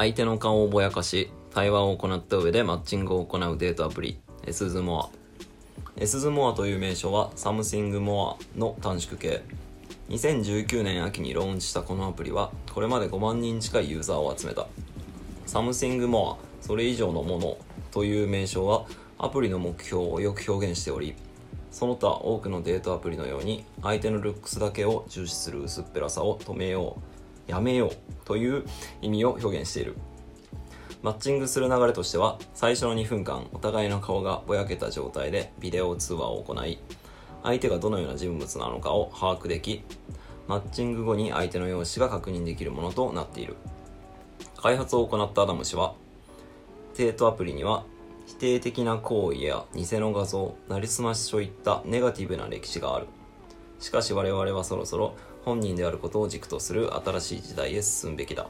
相手の顔をぼやかし対話を行った上でマッチングを行うデートアプリ S ズモア。S ズモアという名称は Something More の短縮形。2019年秋にローンチしたこのアプリはこれまで5万人近いユーザーを集めた。 Something More それ以上のものという名称はアプリの目標をよく表現しておりその他多くのデートアプリのように相手のルックスだけを重視する薄っぺらさを止めよう。やめようという意味を表現している。マッチングする流れとしては最初の2分間お互いの顔がぼやけた状態でビデオ通話を行い相手がどのような人物なのかを把握できマッチング後に相手の容姿が確認できるものとなっている。開発を行ったアダム氏はデートアプリには否定的な行為や偽の画像なりすましといったネガティブな歴史がある。しかし我々はそろそろ本人であることを軸とする新しい時代へ進むべきだ。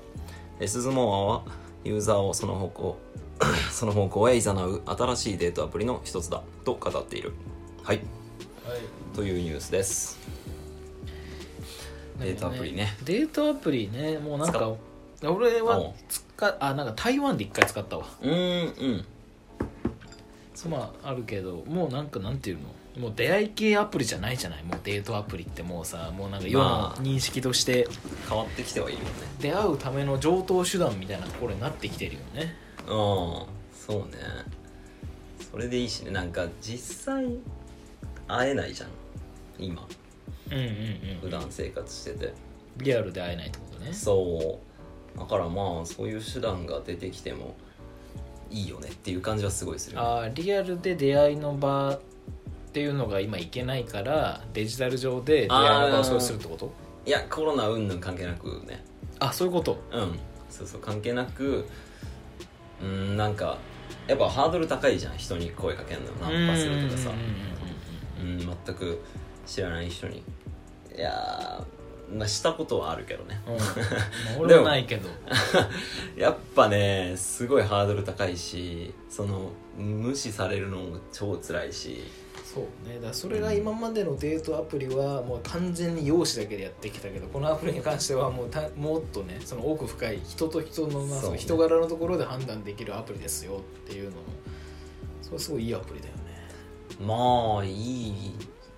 ズモアはユーザーをその方向 その方向へ誘う新しいデートアプリの一つだと語っている。はい。はい。というニュースです。デートアプリね。デートアプリねもうなん使か俺はお使あなんか台湾で一回使ったわ。うーんうん。まああるけどもうなんかなんていうの？もう出会い系アプリじゃないじゃない？もうデートアプリってもうさもうなんか世のまあ。認識として変わってきてはいるよね。出会うための上等手段みたいなところになってきてるよね。うんそうね。それでいいしね。なんか実際会えないじゃん今。うんうんうん。普段生活してて。リアルで会えないってことね。そう。だからまあそういう手段が出てきてもいいよねっていう感じはすごいするよね。あーリアルで出会いの場っていうのが今いけないからデジタル上で出会いの場をそうするってこと？いやコロナ云々関係なくね。あそういうこと？うん。そうそう関係なくうんなんかやっぱハードル高いじゃん人に声かけるの。ナンパするとかさ。うんうんうんうんうん。全く知らない人に。いやーまあしたことはあるけどね。うん。まあ俺はないけど。やっぱねすごいハードル高いしその無視されるのも超辛いしそうね。だそれが今までのデートアプリはもう完全に容姿だけでやってきたけどこのアプリに関してはもうたもっとねその奥深い人と人の、まあそうね。人柄のところで判断できるアプリですよっていうのもそれすごいいいアプリだよね。まあいい。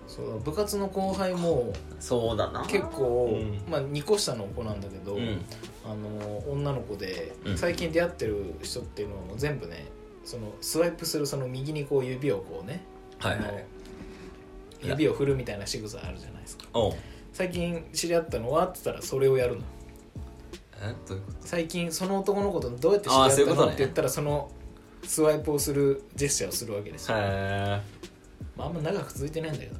そう部活の後輩もそうだな。結構、うん。まあ2個下の子なんだけど、うん。あの女の子でうん。最近出会ってる人っていうのはもう全部ねそのスワイプするその右にこう指をこうねはいはい。あの指を振るみたいな仕草あるじゃないですか。おう。最近知り合ったのは？って言ったらそれをやるの。え？どういうこ最近その男の子とどうやって知り合ったあーそういうことね。のって言ったらそのスワイプをするジェスチャーをするわけですよ、とへまあ、あんま長く続いてないんだけどね。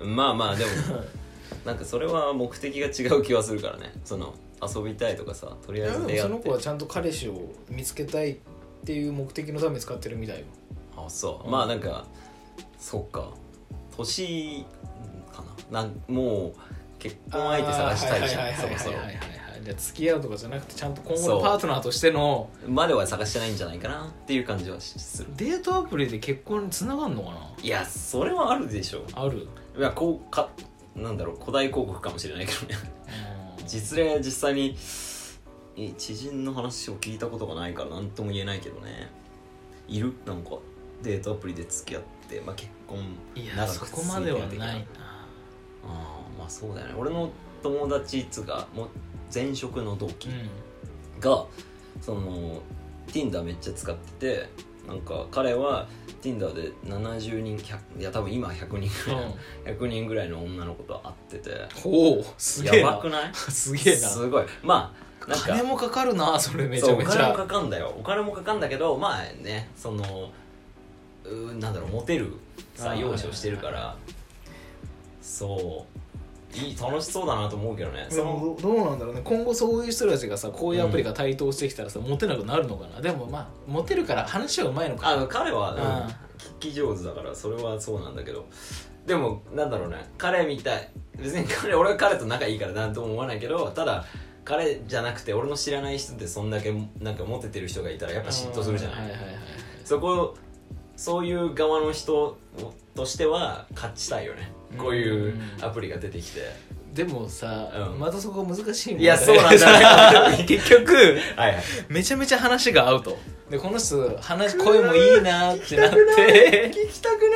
えまあまあでも なんかそれは目的が違う気はするからね。その遊びたいとかさとりあえず出会って。でもその子はちゃんと彼氏を見つけたいっていう目的のために使ってるみたいよ。あそう、うん。まあなんかそっか。年かな。なんもう結婚相手探したいじゃん。そろそろ。じゃあ付き合うとかじゃなくてちゃんと今後のパートナーとしてのまでは探してないんじゃないかなっていう感じはする。デートアプリで結婚につながんのかな？いやそれはあるでしょ。ある？いやこうかなんだろう古代広告かもしれないけどね。うん実例実際にえ知人の話を聞いたことがないから何とも言えないけどね。いる？なんかデートアプリで付き合って、まあ、結婚いや長くそこまではないな。ああまあそうだよね。俺の友達っつうかもう前職の同期うが、その Tinder めっちゃ使っててなんか彼は Tinder で70人100いや多分今は100人ぐらい、ん。100人ぐらいの女の子と会ってて。ほうすげえな。やばくない？すげえな。すごい。まあなんか金もかかるなそれめちそうおゃ。めちゃ金もかかんだよ。お金もかかんだけどまあねそのうーなんだろうモテるさ容姿をしてるから。そう。いい楽しそうだなと思うけどね。でそのもどうなんだろうね。今後そういう人たちがさこういうアプリが台頭してきたらさ、モテなくなるのかな。でもまあモテるから話はうまいのか。あ彼は、うんあ聞き上手だからそれはそうなんだけど。でもなんだろうね。彼みたい。別に彼俺は彼と仲いいからなんとも思わないけどただ彼じゃなくて俺の知らない人でそんだけなんかモテてる人がいたらやっぱ嫉妬するじゃない。はいはいはいはい。そこそういう側の人としては勝ちたいよね。こういうアプリが出てきて。でもさ、うん。またそこ難しいもんいやそうなんだよ 結局はいはい。めちゃめちゃ話が合うと。でこの人話声もいいなってなって。聞きたく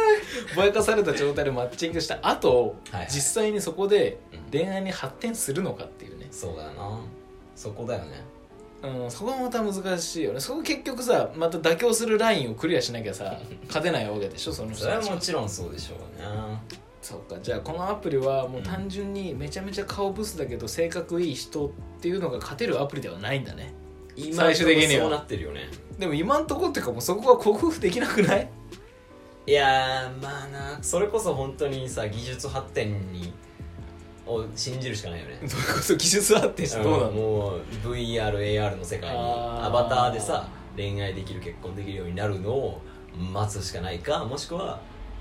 ぼやかされた状態でマッチングした後、はいはい。実際にそこでうん。恋愛に発展するのかっていうね、そうだよな。そこだよねうん、そこがまた難しいよね。そこ結局さまた妥協するラインをクリアしなきゃさ 勝てないわけでしょその人それはたちもちろんそうでしょうね。そうか。じゃあこのアプリはもう単純にめちゃめちゃ顔ブスだけど性格いい人っていうのが勝てるアプリではないんだね。今最終的には。そうなってるよね。でも今んとこっていうかもうそこは克服できなくない？いやーまあな。それこそ本当にさ技術発展にを信じるしかないよね。どういうこと技術発展してどうなの、んもう VRAR の世界にアバターでさ恋愛できる結婚できるようになるのを待つしかないかもしくは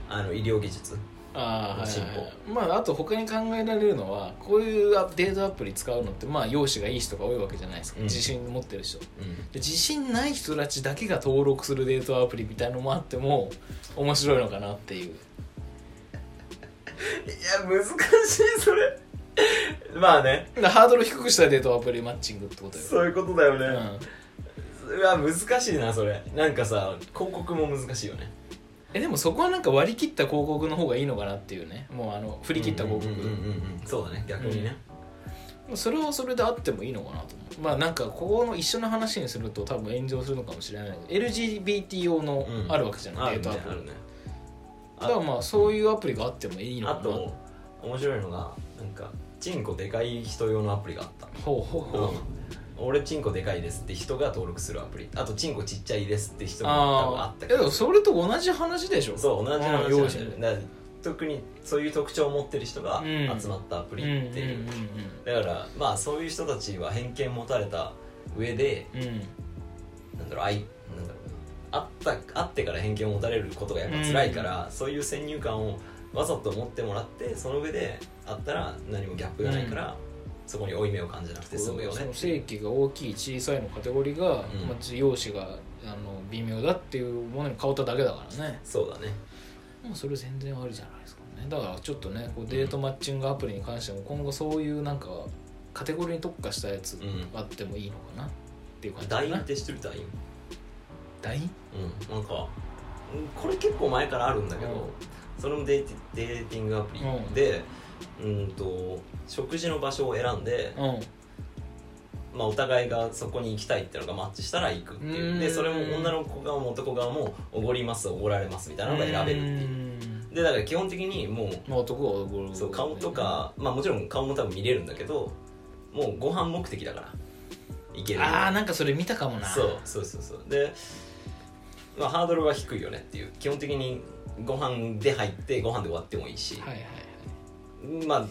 あの医療技術ああはい進はい。歩まああと他に考えられるのはこういうデートアプリ使うのってまあ容姿がいい人が多いわけじゃないですか、うん。自信持ってる人。でうん。自信ない人たちだけが登録するデートアプリみたいのもあっても面白いのかなっていう。いや難しいそれ。まあね。ハードル低くしたデートアプリマッチングってことよ。そういうことだよね、うん、うわ難しいなそれ。なんかさ広告も難しいよね。えでもそこはなんか割り切った広告の方がいいのかなっていうね。もうあの振り切った広告、うんうんうんうんそうだね逆にね、それはそれであってもいいのかなと思う。まあなんかここの一緒の話にすると多分炎上するのかもしれない。けど LGBT 用のうん。あるわけじゃない、あるデートアプリ、ねあるねだからまあそういうアプリがあってもいいのかな。あと面白いのがなんかチンコでかい人用のアプリがあった。ほうほうほう、俺チンコでかいですって人が登録するアプリ。あとチンコちっちゃいですって人も多分ああったけど。あいやでもそれと同じ話でしょ。そう同じ話なんだようん容姿ねだから特にそういう特徴を持ってる人がうん。集まったアプリっていう、だからまあそういう人たちは偏見持たれた上でうん。うんなんだろう愛なんだろうなあった会ってから偏見を持たれることがやっぱ辛いから、そういう先入観をわざと持ってもらってその上で会ったら何もギャップがないから、そこに負い目を感じなくて済むよね。正規が大きい小さいのカテゴリーが、うん。まあ、容姿があの微妙だっていうものに変わっただけだからね。そうだね。もうそれ全然ありじゃないですかね。だからちょっとねこうデートマッチングアプリに関しても今後そういうなんかカテゴリーに特化したやつうん。あってもいいのかなっていう感じか LINE な。って知ってる LINE? 大？うんなんかうんこれ結構前からあるんだけど、うん。それもデーティデーティングアプリで、うん、と食事の場所を選んで、うん。まあ、お互いがそこに行きたいっていうのがマッチしたら行くっていう。でうん。それも女の子側も男側もおごりますおごられますみたいなのが選べるっていう。うん。でだから基本的にもうまあ男はゴルそう顔とか、まあ、もちろん顔も多分見れるんだけどもうご飯目的だから行ける。ああなんかそれ見たかもな。そうそうそうそう。で、まあ、ハードルは低いよねっていう。基本的にご飯で入ってご飯で終わってもいいし、はいはいはい。まあ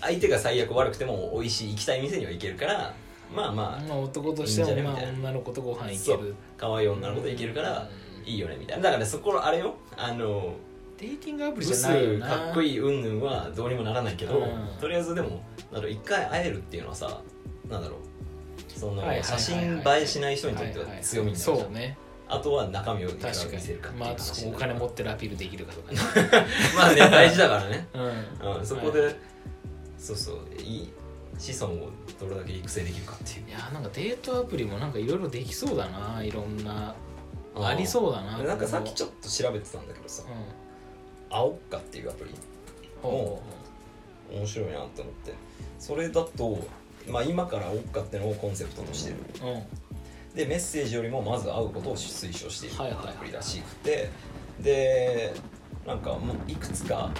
相手が最悪悪くても美味しい行きたい店には行けるからまあまあまあ男としてもまあ女の子とご飯行ける。可愛い女の子と行けるからうん。いいよねみたいな。だからそこあれよ。あのデーティングアプブリじゃスな。いかっこいい云々はどうにもならないけど、うん。とりあえずでもなんだろう一回会えるっていうのはさなんだろうそのはいはいはいはい。写真映えしない人にとっては強みになるじゃん、そうねあとは中身をいくら見せるかまあお金持ってるアピールできるかとかね。まあね大事だからね、うん。うん、そこで、はいそうそういい子孫をどれだけ育成できるかっていう。いやなんかデートアプリもなんかいろいろできそうだな。いろんな。ありそうだな。なんかさっきちょっと調べてたんだけどさ。と、うん。青っかっていうアプリ。ほ面白いなと思って。それだと、まあ、今から青っかってのをコンセプトとしてる。うんでメッセージよりもまず会うことを推奨しているアプリらしくてでなんかもういくつか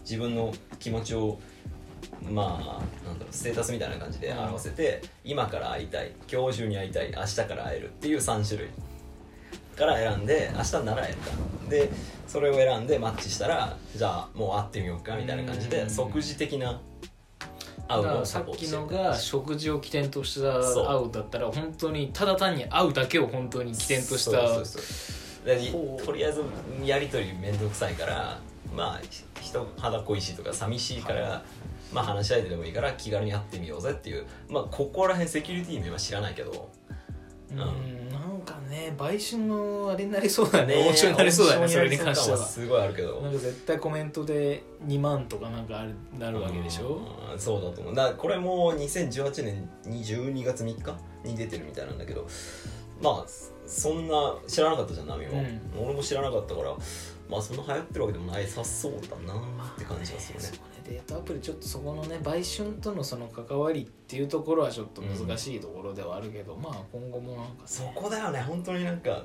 自分の気持ちをまあなんだろうステータスみたいな感じで表せて、今から会いたい今日中に会いたい明日から会えるっていう3種類から選んで明日なら会えるか。でそれを選んでマッチしたらじゃあもう会ってみようかみたいな感じうん。で即時的な会うのをサポートしてるっきのが食事を起点としたそう。会うだったら本当にただ単に会うだけを本当に起点としたそうそうそうとりあえずやり取り面倒くさいからまあひ人肌恋しいとか寂しいから、まあ話し相手でもいいから気軽に会ってみようぜっていうまあここら辺セキュリティ面は知らないけどうんねね買収のあれになりそうだね。王将になりそうだねそれに関しては。すごいあるけど。なんか絶対コメントで2万とかなんかあるなるわけでしょ？うんそうだと思う。だこれも2018年に12月3日に出てるみたいなんだけど。まあそんな知らなかったじゃんナミも、うん。俺も知らなかったからまあそんな流行ってるわけでもないさそうだなって感じがするね。そうね。デートアプリちょっとそこのね売春とのその関わりっていうところはちょっと難しいところではあるけど、まあ今後もなんかそこだよね本当になんか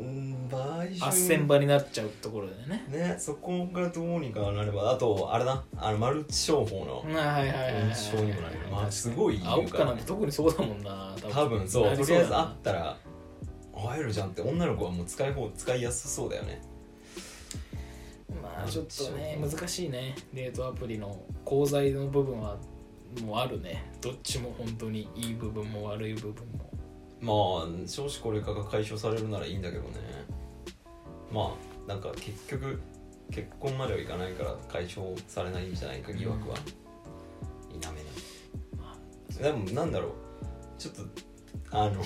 うん買収あっせん場になっちゃうところでね。ねそこがどうにかなれば。あとあれだ。あのマルチ商法のはいはいはいはい認知症にもなるまあすごい青かなんて特にそうだもんな多分そう。とりあえずだな会ったら会えるじゃんって女の子はもう使い方使いやすそうだよね。まあちょっとね難しいね。デートアプリの功罪の部分はもうあるね。どっちも本当にいい部分も悪い部分も。まあ少子高齢化が解消されるならいいんだけどね。まあなんか結局結婚まではいかないから解消されないんじゃないか疑惑は。否めない。でもなんだろう。ちょっとあの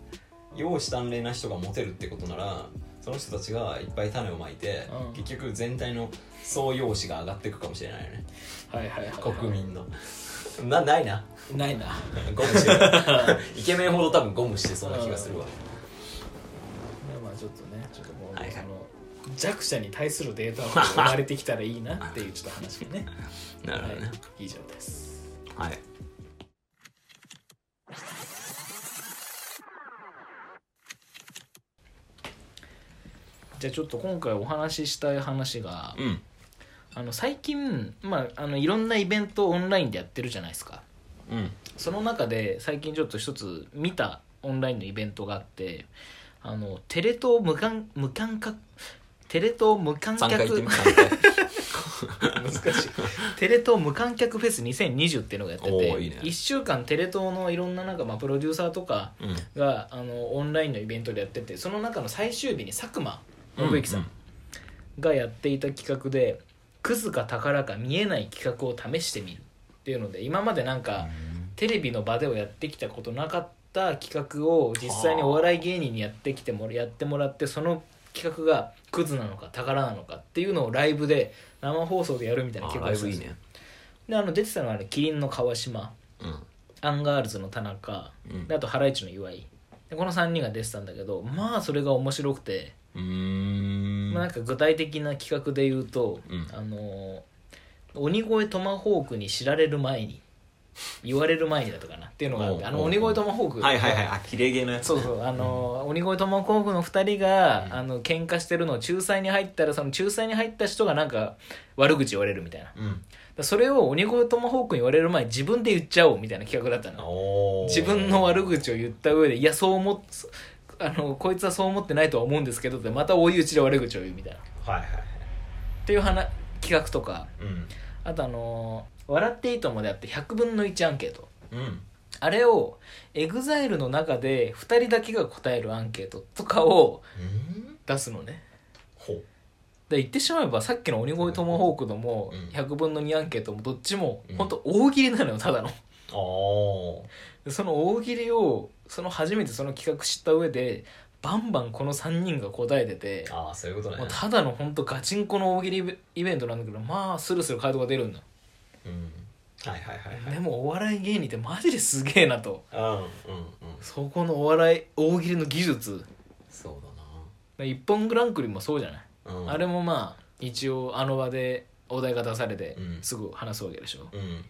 容姿端麗な人がモテるってことならその人たちがいっぱい種をまいて、うん。結局全体の総容姿が上がっていくかもしれないよね。はいはいはい、国民の。なないな。ないな。ゴムしてる イケメンほど多分ゴムしてそうな気がするわ。ねまあちょっとねちょっともう、はいはい。その弱者に対するデータが 生まれてきたらいいなっていうちょっと話がね。なはい、以上です。はいじゃあちょっと今回お話ししたい話が、うん。あの最近、まあ、あのいろんなイベントをオンラインでやってるじゃないですか。うん。その中で最近ちょっと一つ見たオンラインのイベントがあってあのテレ東無観無観客テレ東無観3回言って客み3回。難しい。テレ東無観客フェス2020っていうのがやってておーいいね。1週間テレ東のいろんななんかまあプロデューサーとかうん。があのオンラインのイベントでやっててその中の最終日に佐久間信之さん。がやっていた企画で「クズか宝か見えない企画を試してみる」っていうので今までなんかテレビの場ではやってきたことなかった企画を実際にお笑い芸人にやってきてもやってもらってその企画がクズなのか宝なのかっていうのをライブで生放送でやるみたいなあ企画をしたんですよ。であの出てたのは、ね、キリンの川島。うん。アンガールズの田中。うん。であとハライチの岩井。でこの3人が出てたんだけどまあそれが面白くて、うーん。まあ、なんか具体的な企画で言うと、うん。あの鬼越トマホークに知られる前に言われる前にだったかな。っていうのがあって鬼越トマホークはいはいはい。あキレゲーのやつ。そうそうあの、鬼越トマホークの2人が、うん。あの喧嘩してるのを仲裁に入ったらその仲裁に入った人がなんか悪口言われるみたいな。うん。らそれを鬼越トマホークに言われる前に自分で言っちゃおうみたいな企画だったの。自分の悪口を言った上でいやそう思っあのこいつはそう思ってないとは思うんですけどってまた追い打ちで悪口を言うみたいな。っはいはいはいていう話企画とか。うん。あとあのー笑っていいとも」であって100分の1アンケート。うん。あれを EXILE の中で2人だけが答えるアンケートとかをうん。出すのね。ほう。で言ってしまえばさっきの鬼越トマホークのもうん。100分の2アンケートもどっちもうん。本当大喜利なのよただの。あでその大喜利をその初めてその企画知った上でバンバンこの3人が答えててあああそういうことね。もうただの本当ガチンコの大喜利イベントなんだけどまあスルスル回答が出るんだ、うん。はいはいはいはい。でもお笑い芸人ってマジですげえなと。うんうんうん。そこのお笑い大喜利の技術。そう一本グランクリもそうじゃない、だなうん。あれもまあ一応あの場でお題が出されてうん。すぐ話すわけでしょ、うん。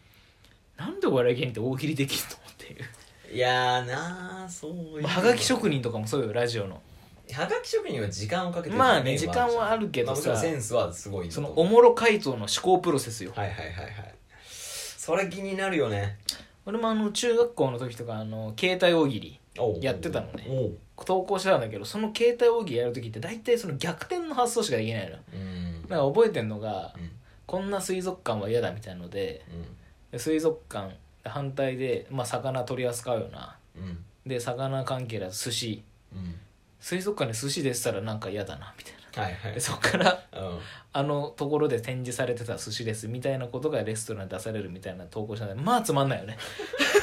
なんでお笑い芸人って大喜利できるの？っていういやーなーそういうまあはがき職人とかもそうよラジオの。はがき職人は時間をかけてるまあね面時間はあるけどまあもちろんさセンスはすごいそのおもろ回答の思考プロセスよ。はいはいはいはい。それ気になるよね。俺もあの中学校の時とかあの携帯大喜利おう。やってたのね。おう。投稿してたんだけどその携帯大喜利やる時って大体その逆転の発想しかできないのうん。だから覚えてんのがうん。こんな水族館は嫌だみたいのでで水族館反対で、まあ、魚取り扱うよな。うん。うんで魚関係だと寿司。うん。水族館で寿司でしたらなんか嫌だなみたいな。はいはい。でそっからうん。あのところで展示されてた寿司ですみたいなことがレストランに出されるみたいな投稿したんでまあつまんないよね。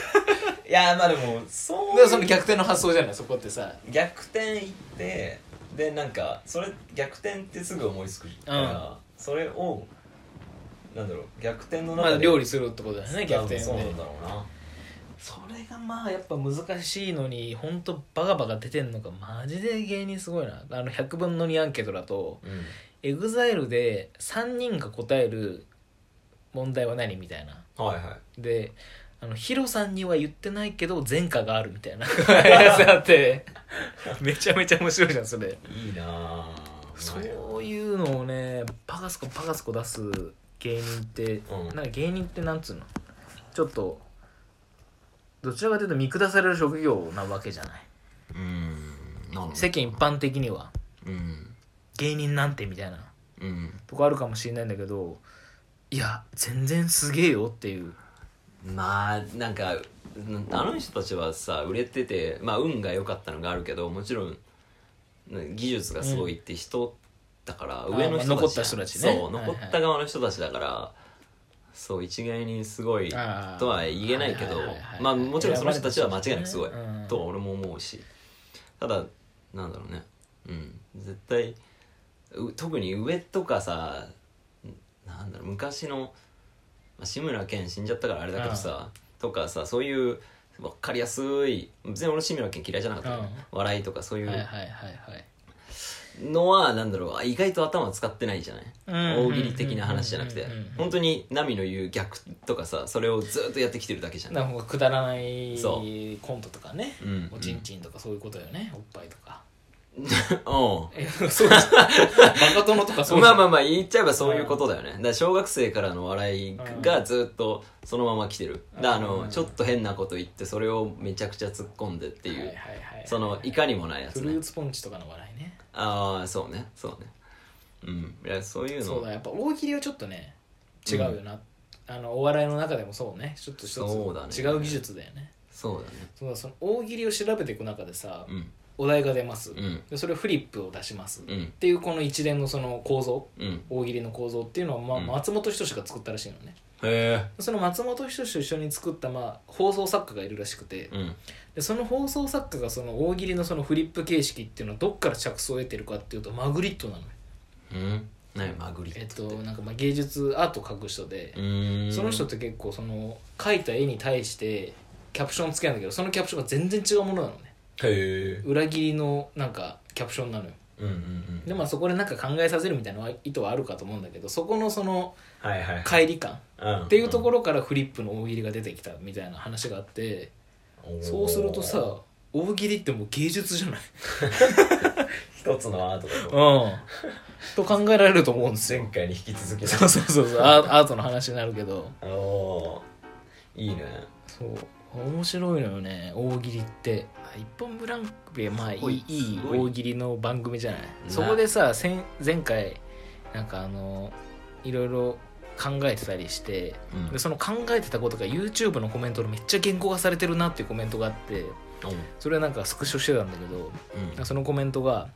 いやまあでもそうでその逆転の発想じゃない？そこってさ。逆転いってでなんかそれ逆転ってすぐ思いつくから、うん。それをなんだろう逆転のま中であ料理するってことだよね逆転でそうなんだろうな。それがまあやっぱ難しいのに本当バカバカ出てんのがマジで芸人すごいな。あの100分の2アンケートだとうん。エグザイルで3人が答える問題は何みたいな。はいはであのヒロさんには言ってないけど前科があるみたいな。やつあって。めちゃめちゃ面白いじゃんそれ。いいいなあそういうのをねパカスコパカスコ出す芸人って、うん。なんか芸人ってなんつうの？ちょっとどちらかというと見下される職業なわけじゃない。うん。世間一般的には。うん。芸人なんてみたいな。うん。とこあるかもしれないんだけどいや全然すげえよっていう。まあなんかうんあの人たちはさ売れててまあ運が良かったのがあるけどもちろんね技術がすごいって人だから、ん上の人たちまあ残った人たちね。そうはいはい。残った側の人たちだから、そう一概にすごいとは言えないけどはいはいはいはい。まあもちろんその人たちは間違いなくすごい、うん。とは俺も思うし。ただなんだろうね。うん。絶対う特に上とかさなんだろう昔の、まあ、志村けん死んじゃったからあれだけどさとかさそういう分かりやすい別に俺志村けん嫌いじゃなかったよ、笑いとかそういうはいはいはいはいのはなんだろうあ意外と頭使ってないじゃない、うん。大喜利的な話じゃなくて。本当にナミの言う逆とかさそれをずっとやってきてるだけじゃん。なんかくだらないそコントとかね。うんおちんちんとかそういうことよねおっぱいとか。う。えそうバカ殿とかそう まあまあまあ言っちゃえばそういうことだよね。だ小学生からの笑いがずっとそのまま来てる。だあうん。のちょっと変なこと言ってそれをめちゃくちゃ突っ込んでっていう。そのいかにもないやつね。フルーツポンチとかの笑いねああそうね。そうね。うん。いやそういうの。そうだやっぱ大喜利はちょっとね違うよな、あのお笑いの中でもそうね。ちょっと一つそうだね。違う技術だよね。そうだね。そうだその大喜利を調べていく中でさ、うん。お題が出ます、うん。でそれをフリップを出します、っうん。ていうこの一連のその構造。うん。大喜利の構造っていうのは、まあうん。松本人志が作ったらしいのねへその松本人志と一緒に作った、まあ、放送作家がいるらしくて。えうん。でその放送作家がその大喜利のそのフリップ形式っていうのはどっから着想を得てるかっていうとマグリットなのよ。うん。何マグリえっットって？となんかまあ芸術アートを描く人でその人って結構その描いた絵に対してキャプションつけるんだけどそのキャプションが全然違うものなのね。へえ裏切りのなんかキャプションなのよ。うんうんうん。でまあそこでなんか考えさせるみたいな意図はあるかと思うんだけどそこのそのはいはい乖離感。うんっていうところからフリップの大喜利が出てきたみたいな話があってそうするとさ大喜利ってもう芸術じゃない。一つのアートだと。うん。と考えられると思うんですよ。前回に引き続きそうそうそうそう。アーアートの話になるけど。おいいね。そう。面白いのよね。大喜利って。一本ブランクでまあいいい。い大喜利の番組じゃない？ねそこでさ先前回なんかあのいろいろ考えてたりしてうん。でその考えてたことが YouTube のコメントでめっちゃ言語化されてるなっていうコメントがあってそれはなんかスクショしてたんだけどうん。そのコメントが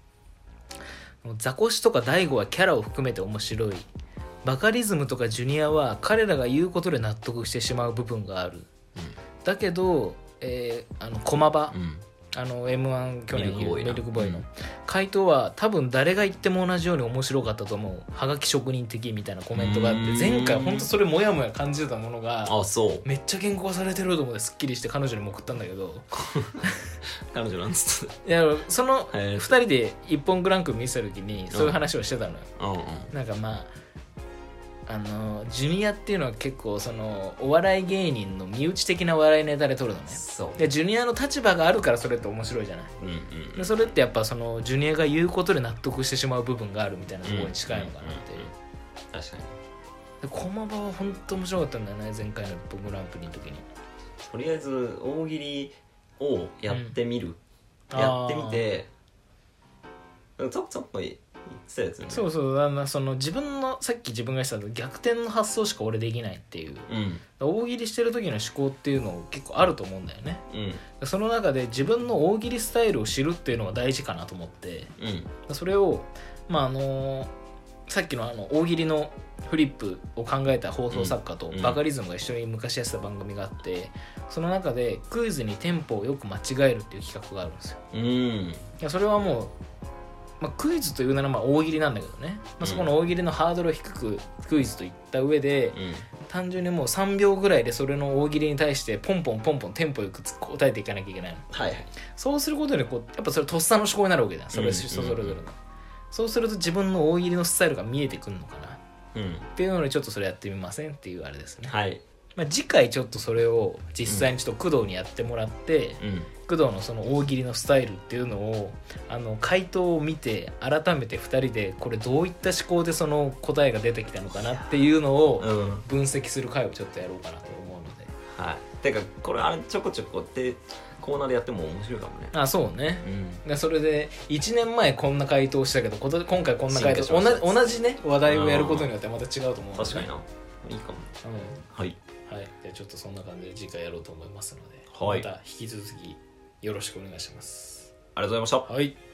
「ザコシとか大悟はキャラを含めて面白い」「バカリズムとかジュニアは彼らが言うことで納得してしまう部分がある」だけど、えーあの駒場、うん。あの m 1去年ミルクボーイの。うん回答は多分誰が言っても同じように面白かったと思う。はがき職人的みたいなコメントがあって前回本当それモヤモヤ感じてたものがあそう。めっちゃ言語化されてると思ってす。っきりして彼女にも送ったんだけど彼女なんつっていやその2へえ人で「一本グランク見せた時にそういう話をしてたのよ、うんうん。なんかまああのジュニアっていうのは結構そのお笑い芸人の身内的な笑いネタで撮るのね。そう。でジュニアの立場があるからそれって面白いじゃない。うんうん。でそれってやっぱそのジュニアが言うことで納得してしまう部分があるみたいなところに近いのかなっていう。確かに。で駒場は本当面白かったんだよね前回の「一本グランプリ」の時に。とりあえず大喜利をやってみる、うん。やってみてちょっとっぽい言ってたやつね。そうそうあのその自分のさっき自分がしたの逆転の発想しか俺できないっていう。うん。大喜利してる時の思考っていうの結構あると思うんだよね。うん。その中で自分の大喜利スタイルを知るっていうのが大事かなと思って。うん。それをまああのさっきのあの大喜利のフリップを考えた放送作家とうん。バカリズムが一緒に昔やってた番組があってその中でクイズにテンポをよく間違えるっていう企画があるんですよ。うん。いやそれはもう、まあ、クイズというならまあ大喜利なんだけどね、まあ、そこの大喜利のハードルを低くクイズと言った上で、うん。単純にもう3秒ぐらいでそれの大喜利に対してポンポンポンポンテンポよく答えていかなきゃいけないの。はいはい。そうすることでこうやっぱそれとっさの思考になるわけじゃん。それうん。人それぞれの、そうすると自分の大喜利のスタイルが見えてくるのかな。っうんていうのでちょっとそれやってみませんっていうあれですね、はいまあ、次回ちょっとそれを実際にちょっと工藤にやってもらって、うん工藤のその大喜利のスタイルっていうのをあの回答を見て改めて2人でこれどういった思考でその答えが出てきたのかなっていうのをうん。分析する回をちょっとやろうかなと思うので。はい。てかこれあれちょこちょこってコーナーでやっても面白いかもね。あそうね。うん。でそれで1年前こんな回答したけどこと今回こんな回答同じ同じね話題をやることによってまた違うと思うので。確かにな。いいかも。うん。はい。はい、じゃあちょっとそんな感じで次回やろうと思いますので、はい。また引き続きよろしくお願いします。ありがとうございましたはい